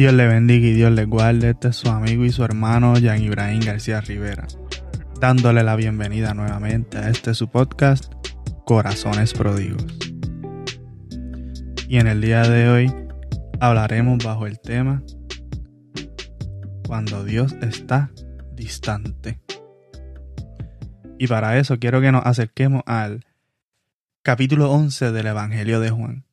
Dios le bendiga y Dios le guarde. Este es su amigo y su hermano Jan Ibrahim García Rivera, dándole la bienvenida nuevamente a este su podcast, Corazones Pródigos. Y en el día de hoy hablaremos bajo el tema Cuando Dios está distante. Y para eso quiero que nos acerquemos al capítulo 11 del Evangelio de Juan.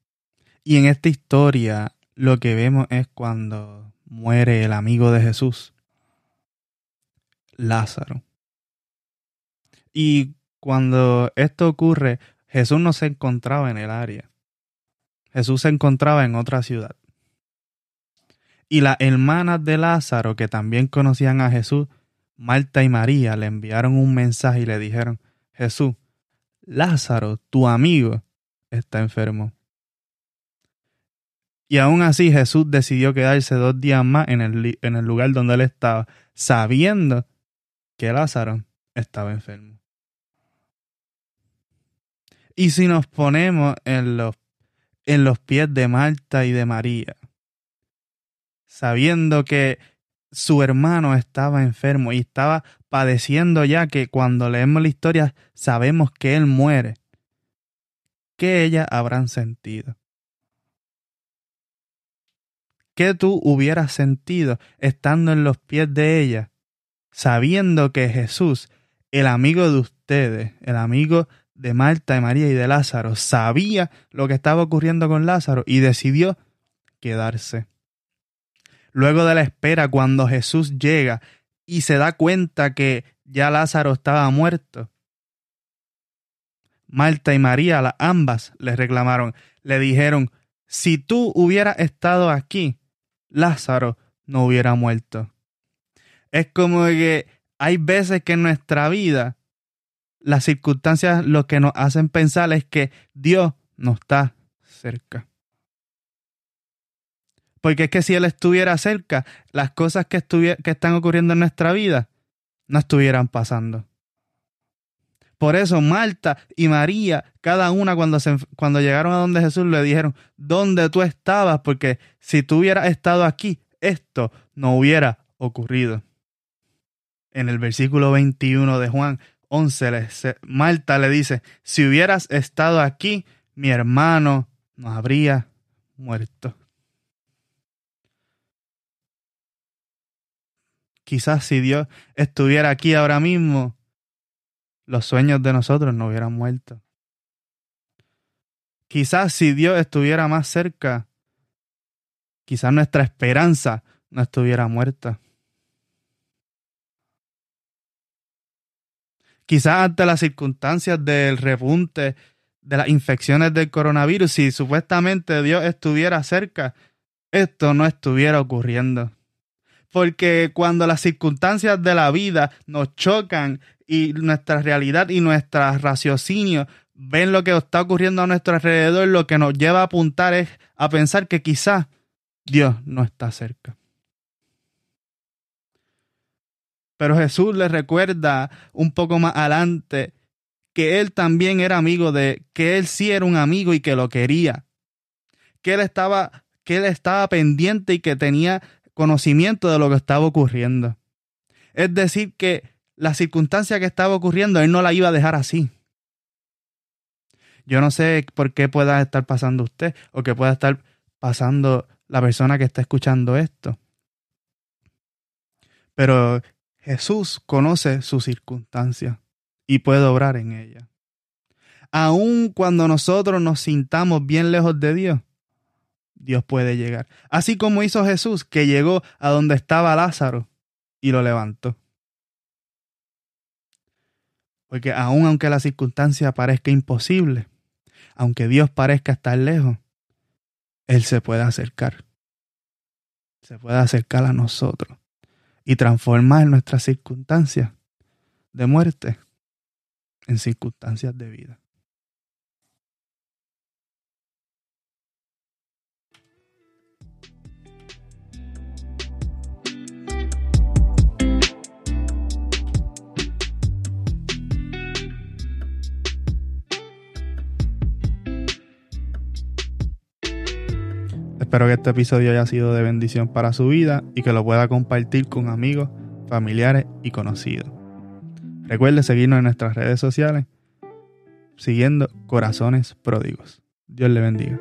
Y en esta historia lo que vemos es cuando muere el amigo de Jesús, Lázaro. Y cuando esto ocurre, Jesús no se encontraba en el área. Jesús se encontraba en otra ciudad. Y las hermanas de Lázaro, que también conocían a Jesús, Marta y María, le enviaron un mensaje y le dijeron, Jesús, Lázaro, tu amigo, está enfermo. Y aún así Jesús decidió quedarse dos días más en el, en el lugar donde él estaba, sabiendo que Lázaro estaba enfermo. Y si nos ponemos en los, en los pies de Marta y de María, sabiendo que su hermano estaba enfermo y estaba padeciendo ya que cuando leemos la historia sabemos que él muere, ¿qué ellas habrán sentido? ¿Qué tú hubieras sentido estando en los pies de ella, sabiendo que Jesús, el amigo de ustedes, el amigo de Marta, de María y de Lázaro, sabía lo que estaba ocurriendo con Lázaro y decidió quedarse? Luego de la espera, cuando Jesús llega y se da cuenta que ya Lázaro estaba muerto, Marta y María, ambas, le reclamaron, le dijeron, si tú hubieras estado aquí, Lázaro no hubiera muerto. Es como que hay veces que en nuestra vida las circunstancias lo que nos hacen pensar es que Dios no está cerca. Porque es que si Él estuviera cerca, las cosas que, que están ocurriendo en nuestra vida no estuvieran pasando. Por eso Marta y María, cada una cuando, se, cuando llegaron a donde Jesús le dijeron, ¿dónde tú estabas? Porque si tú hubieras estado aquí, esto no hubiera ocurrido. En el versículo 21 de Juan 11, Marta le dice, si hubieras estado aquí, mi hermano no habría muerto. Quizás si Dios estuviera aquí ahora mismo, los sueños de nosotros no hubieran muerto. Quizás si Dios estuviera más cerca, quizás nuestra esperanza no estuviera muerta. Quizás ante las circunstancias del repunte de las infecciones del coronavirus, si supuestamente Dios estuviera cerca, esto no estuviera ocurriendo. Porque cuando las circunstancias de la vida nos chocan y nuestra realidad y nuestro raciocinio ven lo que está ocurriendo a nuestro alrededor, lo que nos lleva a apuntar es a pensar que quizás Dios no está cerca. Pero Jesús le recuerda un poco más adelante que él también era amigo de, que él sí era un amigo y que lo quería, que él estaba, que él estaba pendiente y que tenía conocimiento de lo que estaba ocurriendo. Es decir, que la circunstancia que estaba ocurriendo, él no la iba a dejar así. Yo no sé por qué pueda estar pasando usted o que pueda estar pasando la persona que está escuchando esto. Pero Jesús conoce su circunstancia y puede obrar en ella. Aun cuando nosotros nos sintamos bien lejos de Dios, Dios puede llegar. Así como hizo Jesús, que llegó a donde estaba Lázaro y lo levantó. Porque aun aunque la circunstancia parezca imposible, aunque Dios parezca estar lejos, Él se puede acercar. Se puede acercar a nosotros y transformar nuestras circunstancias de muerte en circunstancias de vida. Espero que este episodio haya sido de bendición para su vida y que lo pueda compartir con amigos, familiares y conocidos. Recuerde seguirnos en nuestras redes sociales siguiendo Corazones Pródigos. Dios le bendiga.